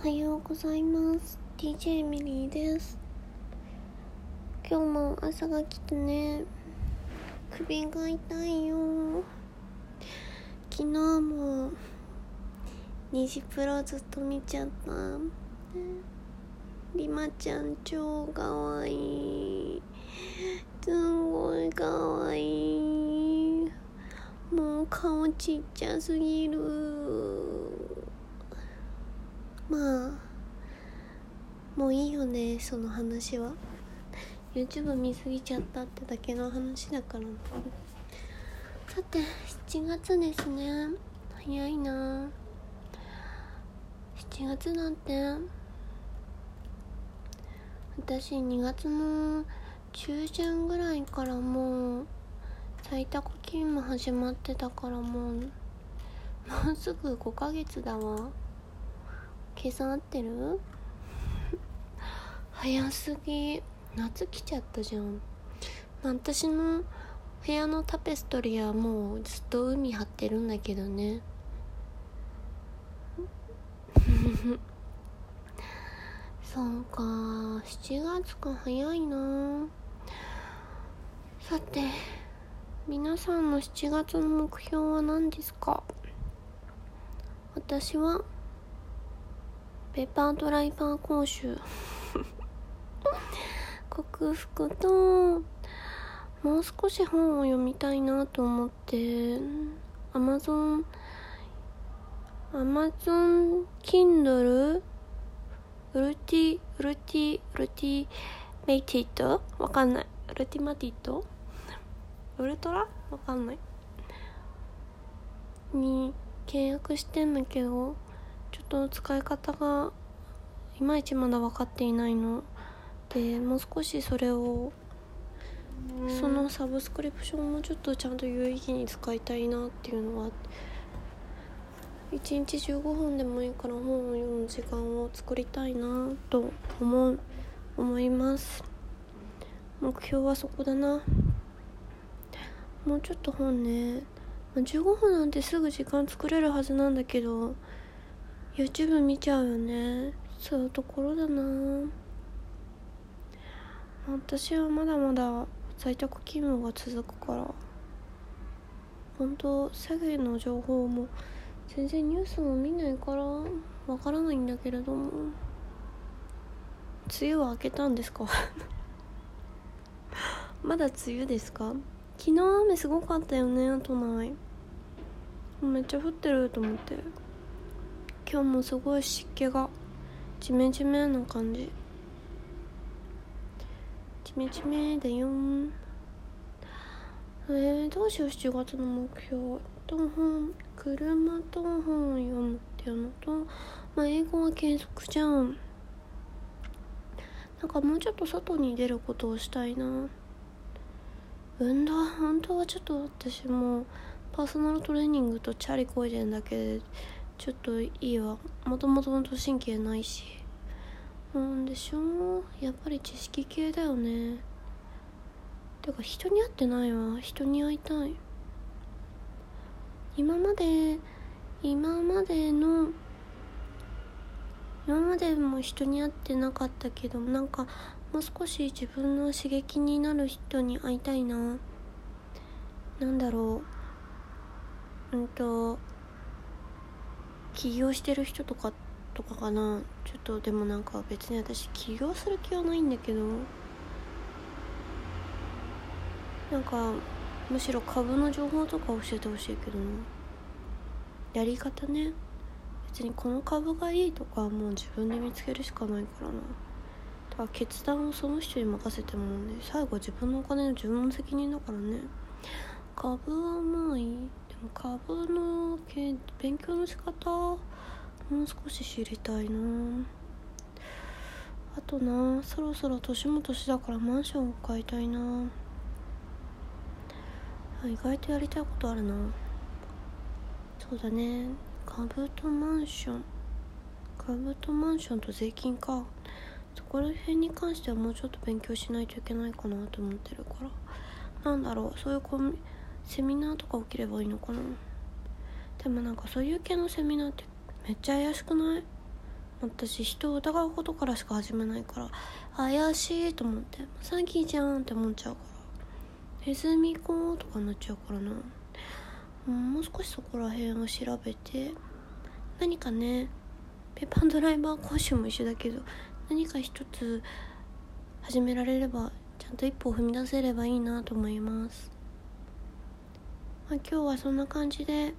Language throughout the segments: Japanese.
はようございます。DJ ミリーです。今日も朝が来てね。首が痛いよ。昨日も虹プロずっと見ちゃった。りまちゃん超かわい。いすごいかわいい。もう顔ちっちゃすぎる。まあもういいよねその話は。YouTube 見すぎちゃったってだけの話だから。さて7月ですね。早いな。7月なんて。私2月の中旬ぐらいからもう在宅勤務始まってたからもうもうすぐ5ヶ月だわ。計算合ってる？早すぎ。夏来ちゃったじゃん。私の部屋のタペストリーはもうずっと海張ってるんだけどね。そうか。7月か早いな。さて皆さんの7月の目標は何ですか？私はペッパードライバー講習。克服ともう少し本を読みたいなと思ってアマゾンアマゾン Kindle ウルティウルティウルティメイティットわかんない。ウルティマティットウルトラわかんない。に契約してんだけどちょっと使い方がいまいちまだ分かっていないの。でもう少しそれをそのサブスクリプションもちょっとちゃんと有意義に使いたいなっていうのは1日15分でもいいから本を読む時間を作りたいなと思う思います。目標はそこだな。もうちょっと本ね。15分なんてすぐ時間作れるはずなんだけど YouTube 見ちゃうよね。そういうところだな。私はまだまだ在宅勤務が続くから本当詐欺の情報も全然ニュースも見ないからわからないんだけれども梅雨は明けたんですか？まだ梅雨ですか？昨日雨すごかったよね都内。めっちゃ降ってると思って。今日もすごい湿気がジメジメな感じ。ジメジメだよ。えー、どうしよう7月の目標。と本車と本を読むっていうのと、まあ、英語は継続じゃん。なんかもうちょっと外に出ることをしたいな。運動本当はちょっと私もパーソナルトレーニングとチャリこいでんだけでちょっといいわ。もともとの都神経ないし。なんでしょう。やっぱり知識系だよね。てか人に会ってないわ。人に会いたい。今まで今までの今までも人に会ってなかったけどなんかもう少し自分の刺激になる人に会いたいな。なんだろう。うんと起業してる人とかとかかな。ちょっとでもなんか別に私起業する気はないんだけど。なんかむしろ株の情報とか教えてほしいけど。なやり方ね。別にこの株がいいとかはもう自分で見つけるしかないからな。だから決断をその人に任せてもね最後自分のお金の自分の責任だからね。株はまあいい。株の勉強の仕方？もう少し知りたいな。あとなそろそろ年も年だからマンションを買いたいな。意外とやりたいことあるな。そうだね。株とマンション。株とマンションと税金か。そこら辺に関してはもうちょっと勉強しないといけないかなと思ってるから。なんだろう。そういうコミュセミナーとか起きればいいのかな？でもなんかそういう系のセミナーってめっちゃ怪しくない？私人を疑うことからしか始めないから怪しいと思って詐欺じゃんって思っちゃうから。ネズミ子とかになっちゃうからな。もう少しそこら辺を調べて何かねペーパードライバー講習も一緒だけど何か一つ始められればちゃんと一歩を踏み出せればいいなと思います、まあ、今日はそんな感じで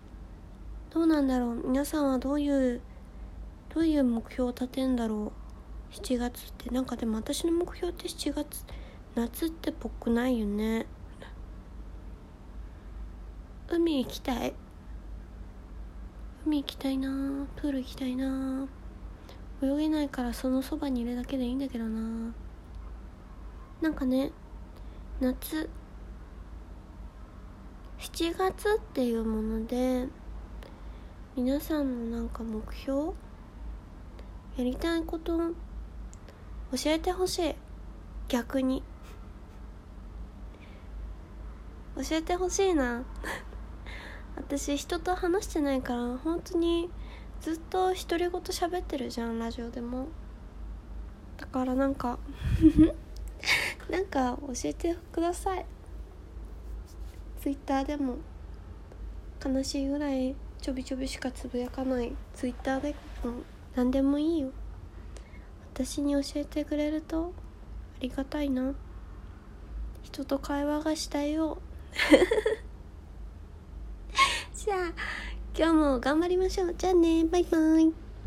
どうなんだろう。皆さんはどういうどういう目標を立てんだろう。7月って。なんかでも私の目標って7月夏ってぽくないよね。海行きたい？海行きたいな。プール行きたいな。泳げないからそのそばにいるだけでいいんだけどな。なんかね夏7月っていうもので皆さんのなんか目標やりたいこと教えてほしい。逆に。教えてほしいな。私人と話してないから本当にずっと独り言喋ってるじゃんラジオでも。だからなんか なんか教えてください。ツイッターでも悲しいぐらいちょびちょびしかつぶやかないツイッターでも何でもいいよ。私に教えてくれるとありがたいな。人と会話がしたいよ。じゃあ今日も頑張りましょう。じゃあね。バイバイ。